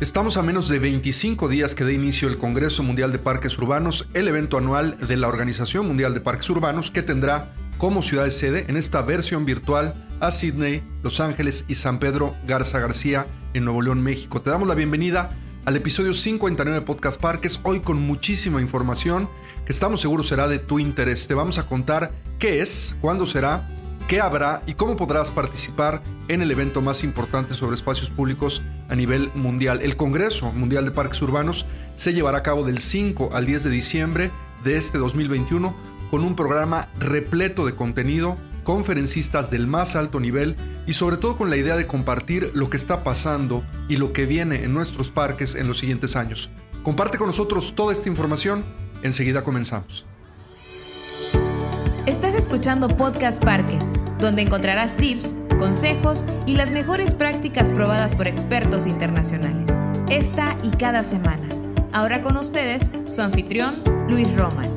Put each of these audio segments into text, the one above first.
Estamos a menos de 25 días que dé inicio el Congreso Mundial de Parques Urbanos, el evento anual de la Organización Mundial de Parques Urbanos que tendrá como ciudad de sede en esta versión virtual a Sydney, Los Ángeles y San Pedro Garza García en Nuevo León, México. Te damos la bienvenida al episodio 59 de Podcast Parques, hoy con muchísima información que estamos seguros será de tu interés. Te vamos a contar qué es, cuándo será, qué habrá y cómo podrás participar en el evento más importante sobre espacios públicos a nivel mundial. El Congreso Mundial de Parques Urbanos se llevará a cabo del 5 al 10 de diciembre de este 2021 con un programa repleto de contenido, conferencistas del más alto nivel y sobre todo con la idea de compartir lo que está pasando y lo que viene en nuestros parques en los siguientes años. Comparte con nosotros toda esta información, enseguida comenzamos. Estás escuchando Podcast Parques, donde encontrarás tips, consejos y las mejores prácticas probadas por expertos internacionales. Esta y cada semana. Ahora con ustedes, su anfitrión, Luis Roman.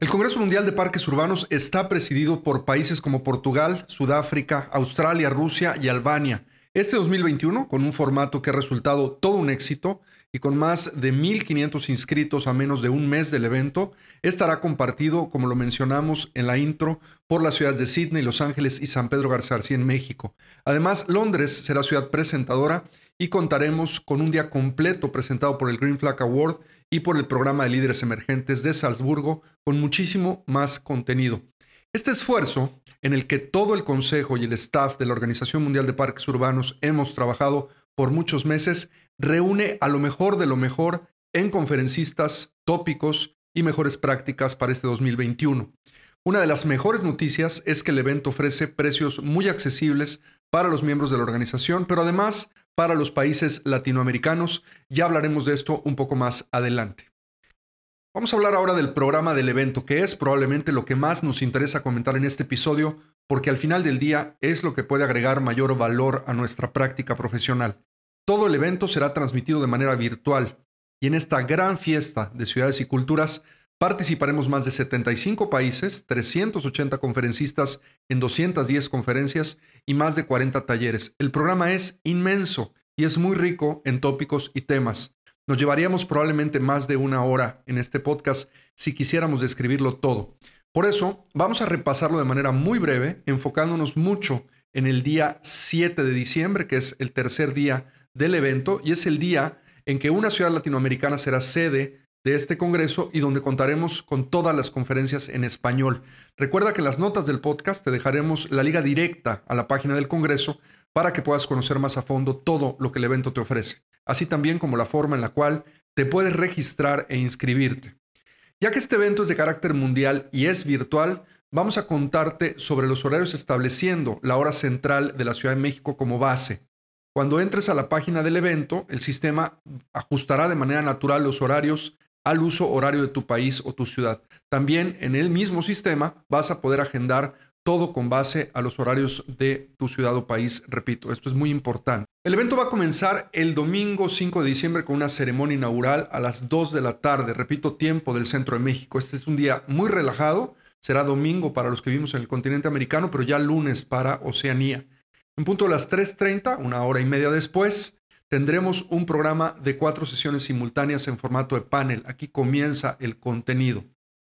El Congreso Mundial de Parques Urbanos está presidido por países como Portugal, Sudáfrica, Australia, Rusia y Albania. Este 2021, con un formato que ha resultado todo un éxito, y con más de 1.500 inscritos a menos de un mes del evento, estará compartido, como lo mencionamos en la intro, por las ciudades de Sydney, Los Ángeles y San Pedro Garza en México. Además, Londres será ciudad presentadora y contaremos con un día completo presentado por el Green Flag Award y por el programa de líderes emergentes de Salzburgo, con muchísimo más contenido. Este esfuerzo, en el que todo el Consejo y el staff de la Organización Mundial de Parques Urbanos hemos trabajado por muchos meses, reúne a lo mejor de lo mejor en conferencistas, tópicos y mejores prácticas para este 2021. Una de las mejores noticias es que el evento ofrece precios muy accesibles para los miembros de la organización, pero además para los países latinoamericanos. Ya hablaremos de esto un poco más adelante. Vamos a hablar ahora del programa del evento, que es probablemente lo que más nos interesa comentar en este episodio, porque al final del día es lo que puede agregar mayor valor a nuestra práctica profesional. Todo el evento será transmitido de manera virtual y en esta gran fiesta de ciudades y culturas participaremos más de 75 países, 380 conferencistas en 210 conferencias y más de 40 talleres. El programa es inmenso y es muy rico en tópicos y temas. Nos llevaríamos probablemente más de una hora en este podcast si quisiéramos describirlo todo. Por eso, vamos a repasarlo de manera muy breve, enfocándonos mucho en el día 7 de diciembre, que es el tercer día del evento y es el día en que una ciudad latinoamericana será sede de este congreso y donde contaremos con todas las conferencias en español. Recuerda que en las notas del podcast te dejaremos la liga directa a la página del congreso para que puedas conocer más a fondo todo lo que el evento te ofrece, así también como la forma en la cual te puedes registrar e inscribirte. Ya que este evento es de carácter mundial y es virtual, vamos a contarte sobre los horarios estableciendo la hora central de la Ciudad de México como base. Cuando entres a la página del evento, el sistema ajustará de manera natural los horarios al uso horario de tu país o tu ciudad. También en el mismo sistema vas a poder agendar todo con base a los horarios de tu ciudad o país. Repito, esto es muy importante. El evento va a comenzar el domingo 5 de diciembre con una ceremonia inaugural a las 2 de la tarde. Repito, tiempo del centro de México. Este es un día muy relajado. Será domingo para los que vivimos en el continente americano, pero ya lunes para Oceanía. En punto de las 3.30, una hora y media después, tendremos un programa de cuatro sesiones simultáneas en formato de panel. Aquí comienza el contenido.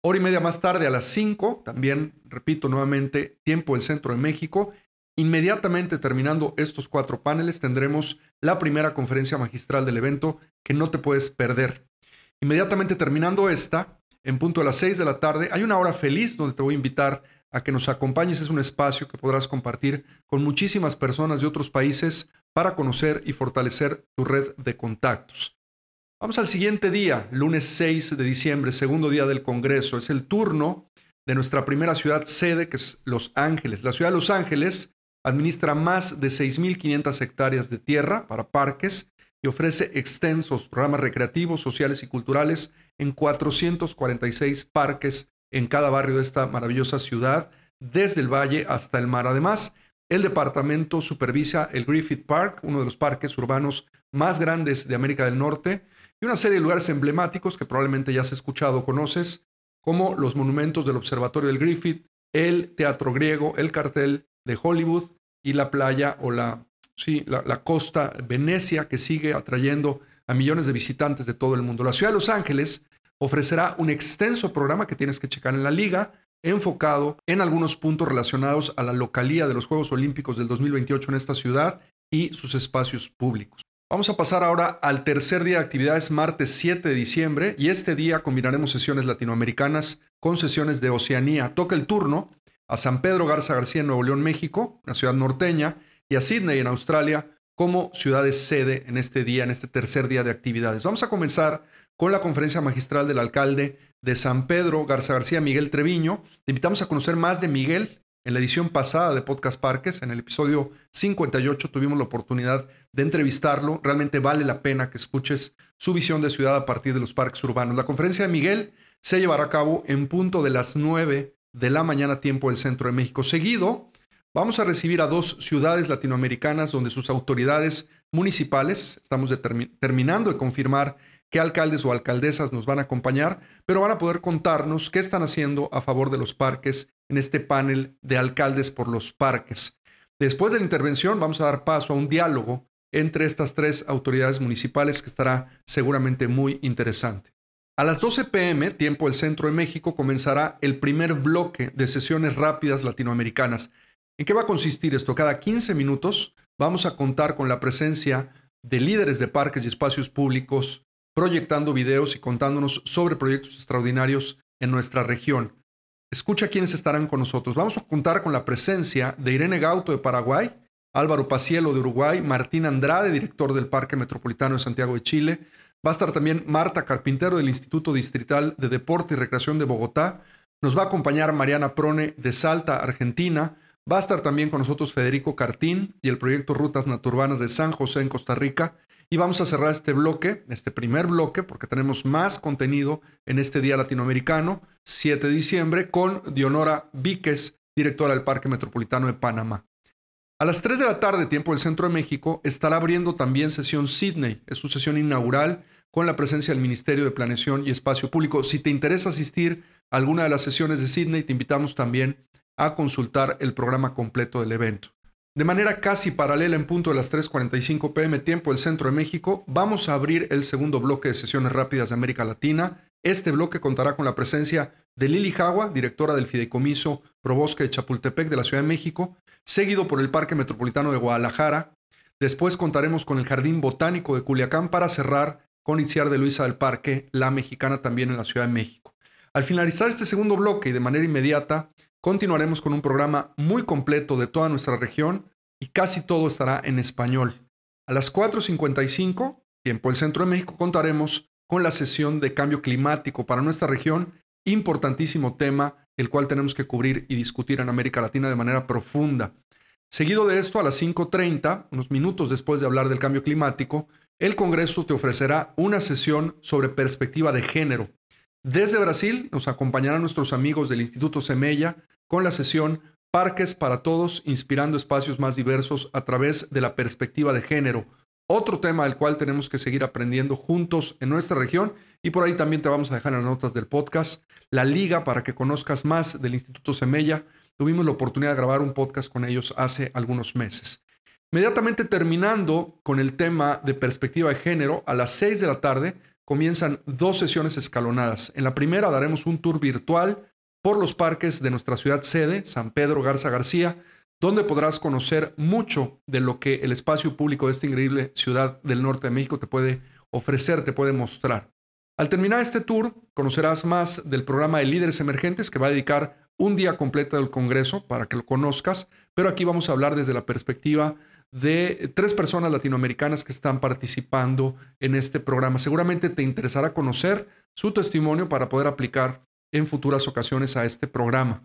Hora y media más tarde, a las 5, también, repito nuevamente, tiempo del centro de México. Inmediatamente terminando estos cuatro paneles, tendremos la primera conferencia magistral del evento que no te puedes perder. Inmediatamente terminando esta, en punto de las 6 de la tarde, hay una hora feliz donde te voy a invitar a que nos acompañes. Es un espacio que podrás compartir con muchísimas personas de otros países para conocer y fortalecer tu red de contactos. Vamos al siguiente día, lunes 6 de diciembre, segundo día del Congreso. Es el turno de nuestra primera ciudad sede, que es Los Ángeles. La ciudad de Los Ángeles administra más de 6.500 hectáreas de tierra para parques y ofrece extensos programas recreativos, sociales y culturales en 446 parques en cada barrio de esta maravillosa ciudad, desde el valle hasta el mar. Además, el departamento supervisa el Griffith Park, uno de los parques urbanos más grandes de América del Norte, y una serie de lugares emblemáticos que probablemente ya has escuchado o conoces, como los monumentos del Observatorio del Griffith, el Teatro Griego, el Cartel de Hollywood, y la playa o la, sí, la, la costa Venecia que sigue atrayendo a millones de visitantes de todo el mundo. La ciudad de Los Ángeles ofrecerá un extenso programa que tienes que checar en la liga, enfocado en algunos puntos relacionados a la localía de los Juegos Olímpicos del 2028 en esta ciudad y sus espacios públicos. Vamos a pasar ahora al tercer día de actividades, martes 7 de diciembre, y este día combinaremos sesiones latinoamericanas con sesiones de Oceanía. Toca el turno a San Pedro Garza García en Nuevo León, México, una ciudad norteña, y a Sydney en Australia como ciudades sede en este día, en este tercer día de actividades. Vamos a comenzar con la conferencia magistral del alcalde de San Pedro Garza García, Miguel Treviño. Te invitamos a conocer más de Miguel. En la edición pasada de Podcast Parques, en el episodio 58, tuvimos la oportunidad de entrevistarlo. Realmente vale la pena que escuches su visión de ciudad a partir de los parques urbanos. La conferencia de Miguel se llevará a cabo en punto de las 9 de la mañana tiempo del centro de México. Seguido, vamos a recibir a dos ciudades latinoamericanas donde sus autoridades municipales, estamos terminando de confirmar qué alcaldes o alcaldesas nos van a acompañar, pero van a poder contarnos qué están haciendo a favor de los parques en este panel de alcaldes por los parques. Después de la intervención vamos a dar paso a un diálogo entre estas tres autoridades municipales que estará seguramente muy interesante. A las 12 pm, tiempo del centro de México, comenzará el primer bloque de sesiones rápidas latinoamericanas. ¿En qué va a consistir esto? Cada 15 minutos vamos a contar con la presencia de líderes de parques y espacios públicos proyectando videos y contándonos sobre proyectos extraordinarios en nuestra región. Escucha quiénes estarán con nosotros. Vamos a contar con la presencia de Irene Gauto de Paraguay, Álvaro Pacielo de Uruguay, Martín Andrade, director del Parque Metropolitano de Santiago de Chile. Va a estar también Marta Carpintero del Instituto Distrital de Deporte y Recreación de Bogotá. Nos va a acompañar Mariana Prone de Salta, Argentina. Va a estar también con nosotros Federico Cartín y el proyecto Rutas Naturbanas de San José en Costa Rica. Y vamos a cerrar este bloque, este primer bloque, porque tenemos más contenido en este Día Latinoamericano, 7 de diciembre, con Dionora Víquez, directora del Parque Metropolitano de Panamá. A las 3 de la tarde, tiempo del Centro de México, estará abriendo también sesión Sydney. Es su sesión inaugural con la presencia del Ministerio de Planeación y Espacio Público. Si te interesa asistir a alguna de las sesiones de Sydney, te invitamos también a consultar el programa completo del evento. De manera casi paralela en punto de las 3.45 pm tiempo del centro de México, vamos a abrir el segundo bloque de sesiones rápidas de América Latina. Este bloque contará con la presencia de Lili Jagua, directora del Fideicomiso Probosque de Chapultepec de la Ciudad de México, seguido por el Parque Metropolitano de Guadalajara. Después contaremos con el Jardín Botánico de Culiacán para cerrar con Itziar de Luisa del Parque, la mexicana también en la Ciudad de México. Al finalizar este segundo bloque y de manera inmediata, Continuaremos con un programa muy completo de toda nuestra región y casi todo estará en español. A las 4.55, tiempo del Centro de México, contaremos con la sesión de cambio climático para nuestra región, importantísimo tema, el cual tenemos que cubrir y discutir en América Latina de manera profunda. Seguido de esto, a las 5.30, unos minutos después de hablar del cambio climático, el Congreso te ofrecerá una sesión sobre perspectiva de género. Desde Brasil nos acompañarán nuestros amigos del Instituto Semella con la sesión Parques para Todos, inspirando espacios más diversos a través de la perspectiva de género. Otro tema del cual tenemos que seguir aprendiendo juntos en nuestra región y por ahí también te vamos a dejar en las notas del podcast la liga para que conozcas más del Instituto Semella. Tuvimos la oportunidad de grabar un podcast con ellos hace algunos meses. Inmediatamente terminando con el tema de perspectiva de género, a las 6 de la tarde comienzan dos sesiones escalonadas. En la primera daremos un tour virtual por los parques de nuestra ciudad sede, San Pedro Garza García, donde podrás conocer mucho de lo que el espacio público de esta increíble ciudad del norte de México te puede ofrecer, te puede mostrar. Al terminar este tour, conocerás más del programa de líderes emergentes que va a dedicar un día completo del Congreso para que lo conozcas, pero aquí vamos a hablar desde la perspectiva de tres personas latinoamericanas que están participando en este programa. Seguramente te interesará conocer su testimonio para poder aplicar en futuras ocasiones a este programa.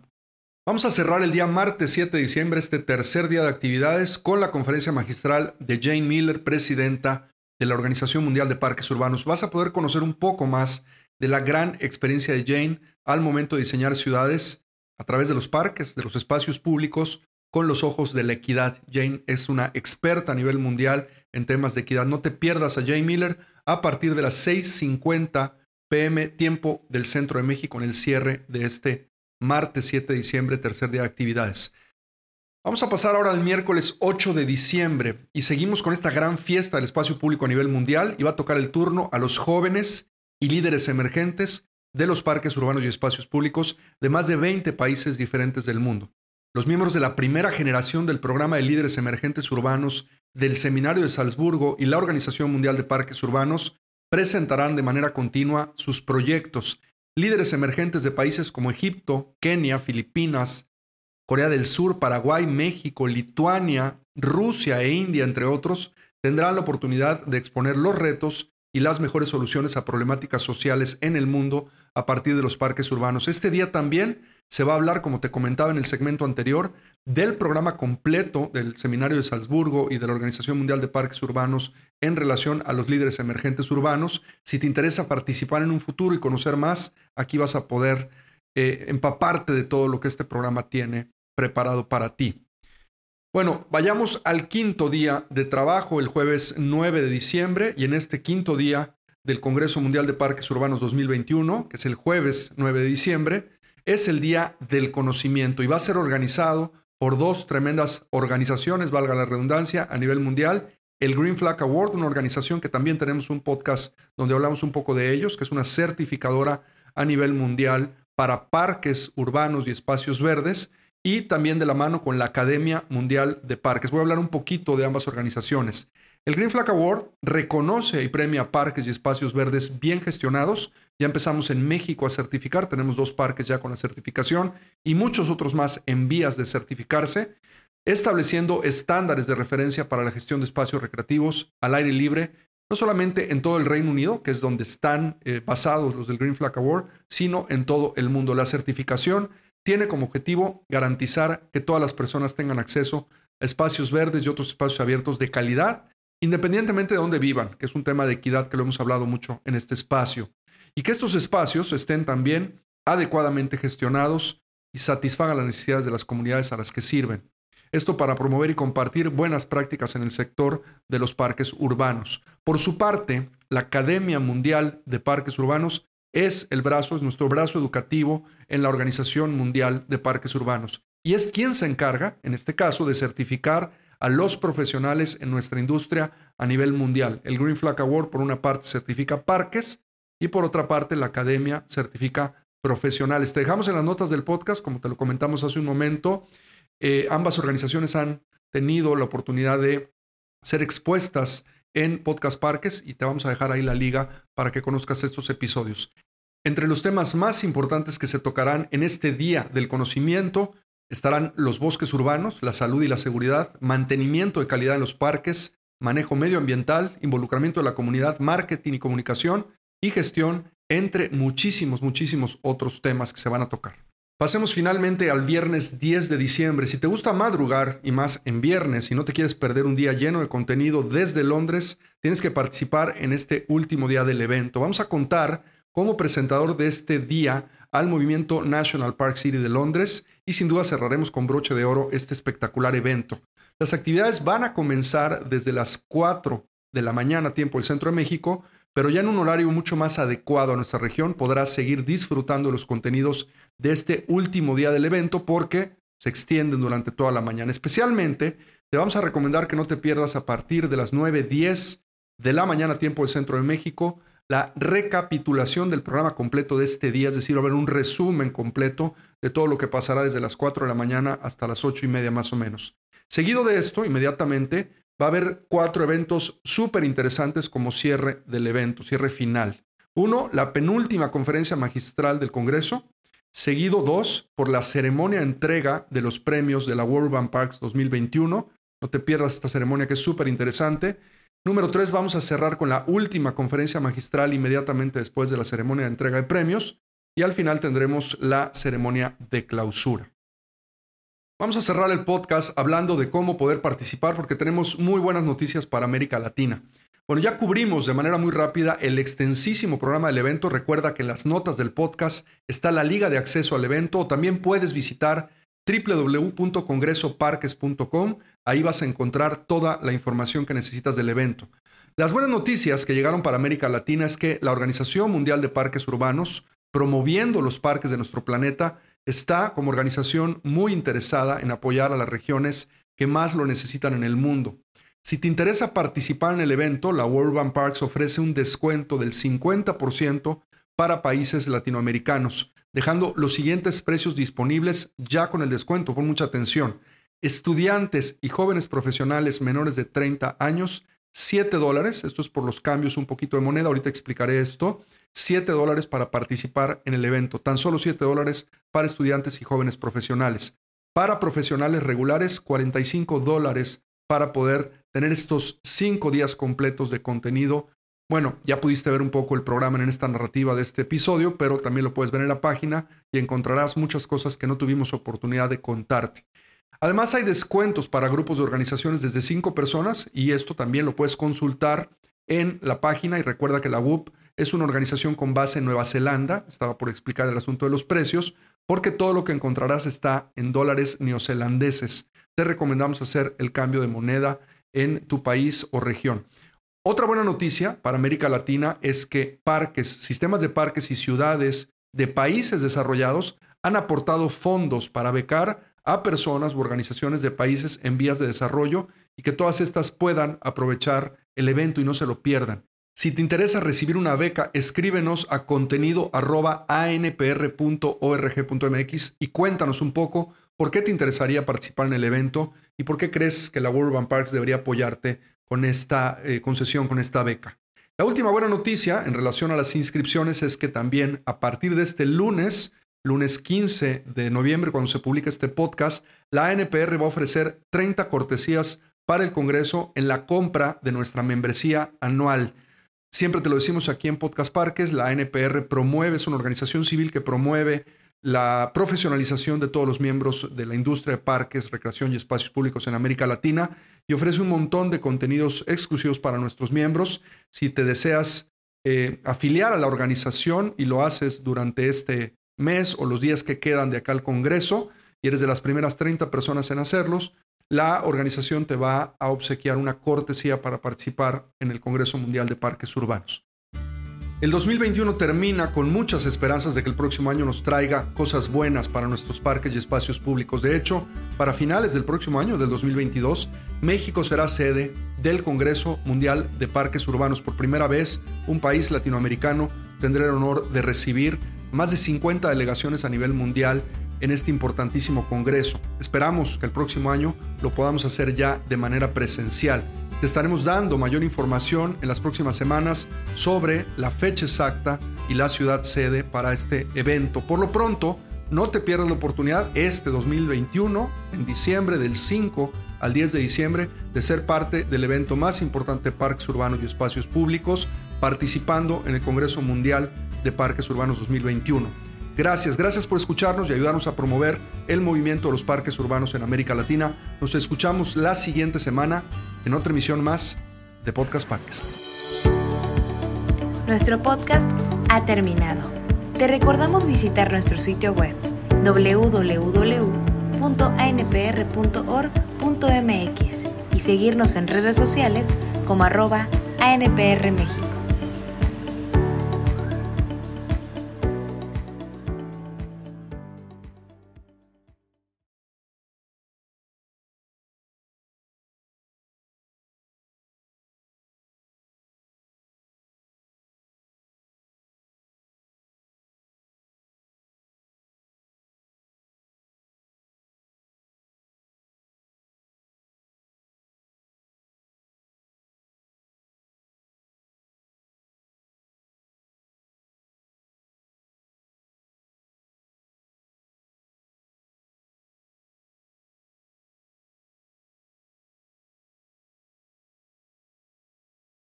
Vamos a cerrar el día martes 7 de diciembre, este tercer día de actividades, con la conferencia magistral de Jane Miller, presidenta de la Organización Mundial de Parques Urbanos. Vas a poder conocer un poco más de la gran experiencia de Jane al momento de diseñar ciudades a través de los parques, de los espacios públicos, con los ojos de la equidad. Jane es una experta a nivel mundial en temas de equidad. No te pierdas a Jane Miller a partir de las 6.50 pm, tiempo del centro de México, en el cierre de este martes 7 de diciembre, tercer día de actividades. Vamos a pasar ahora al miércoles 8 de diciembre y seguimos con esta gran fiesta del espacio público a nivel mundial y va a tocar el turno a los jóvenes y líderes emergentes de los parques urbanos y espacios públicos de más de 20 países diferentes del mundo. Los miembros de la primera generación del programa de líderes emergentes urbanos del Seminario de Salzburgo y la Organización Mundial de Parques Urbanos presentarán de manera continua sus proyectos. Líderes emergentes de países como Egipto, Kenia, Filipinas, Corea del Sur, Paraguay, México, Lituania, Rusia e India, entre otros, tendrán la oportunidad de exponer los retos y las mejores soluciones a problemáticas sociales en el mundo a partir de los parques urbanos. Este día también se va a hablar, como te comentaba en el segmento anterior, del programa completo del Seminario de Salzburgo y de la Organización Mundial de Parques Urbanos en relación a los líderes emergentes urbanos. Si te interesa participar en un futuro y conocer más, aquí vas a poder eh, empaparte de todo lo que este programa tiene preparado para ti. Bueno, vayamos al quinto día de trabajo, el jueves 9 de diciembre, y en este quinto día del Congreso Mundial de Parques Urbanos 2021, que es el jueves 9 de diciembre, es el Día del Conocimiento y va a ser organizado por dos tremendas organizaciones, valga la redundancia, a nivel mundial. El Green Flag Award, una organización que también tenemos un podcast donde hablamos un poco de ellos, que es una certificadora a nivel mundial para parques urbanos y espacios verdes y también de la mano con la Academia Mundial de Parques. Voy a hablar un poquito de ambas organizaciones. El Green Flag Award reconoce y premia parques y espacios verdes bien gestionados. Ya empezamos en México a certificar, tenemos dos parques ya con la certificación y muchos otros más en vías de certificarse, estableciendo estándares de referencia para la gestión de espacios recreativos al aire libre, no solamente en todo el Reino Unido, que es donde están eh, basados los del Green Flag Award, sino en todo el mundo. La certificación tiene como objetivo garantizar que todas las personas tengan acceso a espacios verdes y otros espacios abiertos de calidad, independientemente de dónde vivan, que es un tema de equidad que lo hemos hablado mucho en este espacio, y que estos espacios estén también adecuadamente gestionados y satisfagan las necesidades de las comunidades a las que sirven. Esto para promover y compartir buenas prácticas en el sector de los parques urbanos. Por su parte, la Academia Mundial de Parques Urbanos es el brazo, es nuestro brazo educativo en la Organización Mundial de Parques Urbanos. Y es quien se encarga, en este caso, de certificar a los profesionales en nuestra industria a nivel mundial. El Green Flag Award, por una parte, certifica parques y por otra parte, la academia certifica profesionales. Te dejamos en las notas del podcast, como te lo comentamos hace un momento. Eh, ambas organizaciones han tenido la oportunidad de ser expuestas en Podcast Parques y te vamos a dejar ahí la liga para que conozcas estos episodios. Entre los temas más importantes que se tocarán en este Día del Conocimiento estarán los bosques urbanos, la salud y la seguridad, mantenimiento de calidad en los parques, manejo medioambiental, involucramiento de la comunidad, marketing y comunicación y gestión, entre muchísimos, muchísimos otros temas que se van a tocar. Pasemos finalmente al viernes 10 de diciembre. Si te gusta madrugar y más en viernes y no te quieres perder un día lleno de contenido desde Londres, tienes que participar en este último día del evento. Vamos a contar como presentador de este día al movimiento National Park City de Londres y sin duda cerraremos con broche de oro este espectacular evento. Las actividades van a comenzar desde las 4 de la mañana, tiempo del centro de México, pero ya en un horario mucho más adecuado a nuestra región podrás seguir disfrutando los contenidos de este último día del evento porque se extienden durante toda la mañana. Especialmente te vamos a recomendar que no te pierdas a partir de las 9.10 de la mañana tiempo del centro de México la recapitulación del programa completo de este día, es decir, va a haber un resumen completo de todo lo que pasará desde las 4 de la mañana hasta las 8 y media más o menos. Seguido de esto, inmediatamente va a haber cuatro eventos súper interesantes como cierre del evento, cierre final. Uno, la penúltima conferencia magistral del Congreso. Seguido dos, por la ceremonia de entrega de los premios de la World Urban Parks 2021. No te pierdas esta ceremonia que es súper interesante. Número tres, vamos a cerrar con la última conferencia magistral inmediatamente después de la ceremonia de entrega de premios. Y al final tendremos la ceremonia de clausura. Vamos a cerrar el podcast hablando de cómo poder participar porque tenemos muy buenas noticias para América Latina. Bueno, ya cubrimos de manera muy rápida el extensísimo programa del evento. Recuerda que en las notas del podcast está la liga de acceso al evento o también puedes visitar www.congresoparques.com. Ahí vas a encontrar toda la información que necesitas del evento. Las buenas noticias que llegaron para América Latina es que la Organización Mundial de Parques Urbanos, promoviendo los parques de nuestro planeta, está como organización muy interesada en apoyar a las regiones que más lo necesitan en el mundo. Si te interesa participar en el evento, la World Bank Parks ofrece un descuento del 50% para países latinoamericanos, dejando los siguientes precios disponibles ya con el descuento. Pon mucha atención. Estudiantes y jóvenes profesionales menores de 30 años, 7 dólares. Esto es por los cambios un poquito de moneda. Ahorita explicaré esto. 7 dólares para participar en el evento. Tan solo 7 dólares para estudiantes y jóvenes profesionales. Para profesionales regulares, 45 dólares para poder tener estos 5 días completos de contenido. Bueno, ya pudiste ver un poco el programa en esta narrativa de este episodio, pero también lo puedes ver en la página y encontrarás muchas cosas que no tuvimos oportunidad de contarte. Además, hay descuentos para grupos de organizaciones desde 5 personas y esto también lo puedes consultar en la página y recuerda que la WUP es una organización con base en Nueva Zelanda, estaba por explicar el asunto de los precios, porque todo lo que encontrarás está en dólares neozelandeses. Te recomendamos hacer el cambio de moneda en tu país o región. Otra buena noticia para América Latina es que parques, sistemas de parques y ciudades de países desarrollados han aportado fondos para becar a personas u organizaciones de países en vías de desarrollo y que todas estas puedan aprovechar el evento y no se lo pierdan. Si te interesa recibir una beca, escríbenos a contenido anpr.org.mx y cuéntanos un poco por qué te interesaría participar en el evento y por qué crees que la World Bank Parks debería apoyarte con esta eh, concesión, con esta beca. La última buena noticia en relación a las inscripciones es que también a partir de este lunes lunes 15 de noviembre, cuando se publica este podcast, la ANPR va a ofrecer 30 cortesías para el Congreso en la compra de nuestra membresía anual. Siempre te lo decimos aquí en Podcast Parques, la ANPR promueve, es una organización civil que promueve la profesionalización de todos los miembros de la industria de parques, recreación y espacios públicos en América Latina y ofrece un montón de contenidos exclusivos para nuestros miembros. Si te deseas eh, afiliar a la organización y lo haces durante este mes o los días que quedan de acá al Congreso y eres de las primeras 30 personas en hacerlos, la organización te va a obsequiar una cortesía para participar en el Congreso Mundial de Parques Urbanos. El 2021 termina con muchas esperanzas de que el próximo año nos traiga cosas buenas para nuestros parques y espacios públicos. De hecho, para finales del próximo año, del 2022, México será sede del Congreso Mundial de Parques Urbanos. Por primera vez, un país latinoamericano tendrá el honor de recibir más de 50 delegaciones a nivel mundial en este importantísimo Congreso. Esperamos que el próximo año lo podamos hacer ya de manera presencial. Te estaremos dando mayor información en las próximas semanas sobre la fecha exacta y la ciudad sede para este evento. Por lo pronto, no te pierdas la oportunidad este 2021, en diciembre del 5 al 10 de diciembre, de ser parte del evento más importante de parques urbanos y espacios públicos, participando en el Congreso Mundial de Parques Urbanos 2021. Gracias, gracias por escucharnos y ayudarnos a promover el movimiento de los parques urbanos en América Latina. Nos escuchamos la siguiente semana en otra emisión más de Podcast Parques. Nuestro podcast ha terminado. Te recordamos visitar nuestro sitio web www.anpr.org.mx y seguirnos en redes sociales como arroba ANPR México.